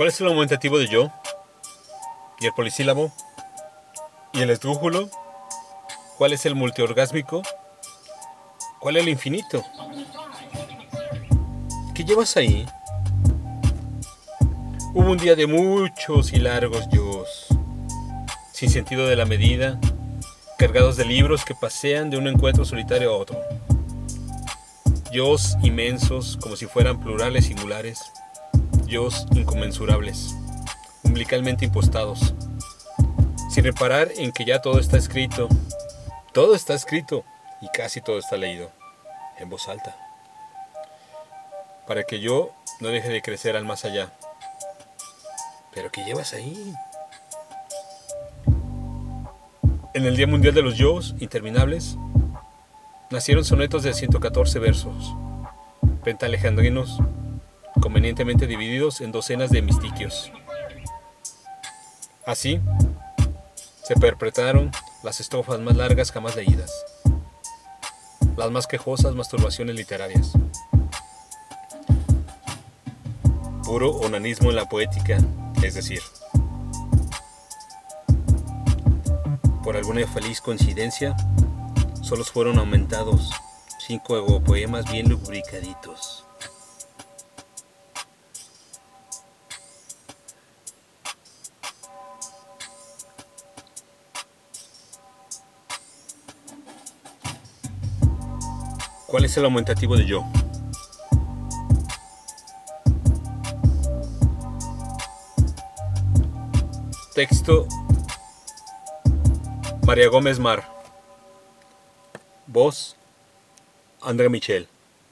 ¿Cuál es el aumentativo de yo? ¿Y el polisílabo? ¿Y el esdrújulo? ¿Cuál es el multiorgásmico? ¿Cuál es el infinito? ¿Qué llevas ahí? Hubo un día de muchos y largos yos, sin sentido de la medida, cargados de libros que pasean de un encuentro solitario a otro. Yos inmensos como si fueran plurales singulares, yos inconmensurables, umbilicalmente impostados, sin reparar en que ya todo está escrito, todo está escrito y casi todo está leído, en voz alta, para que yo no deje de crecer al más allá. ¿Pero qué llevas ahí? En el Día Mundial de los Yos Interminables, nacieron sonetos de 114 versos, pentalejandrinos, convenientemente divididos en docenas de mistiquios. Así, se perpetraron las estrofas más largas jamás leídas, las más quejosas masturbaciones literarias. Puro onanismo en la poética, es decir, por alguna feliz coincidencia, solo fueron aumentados cinco poemas bien lubricaditos. ¿Cuál es el aumentativo de yo? Texto María Gómez Mar. Voz André Michel.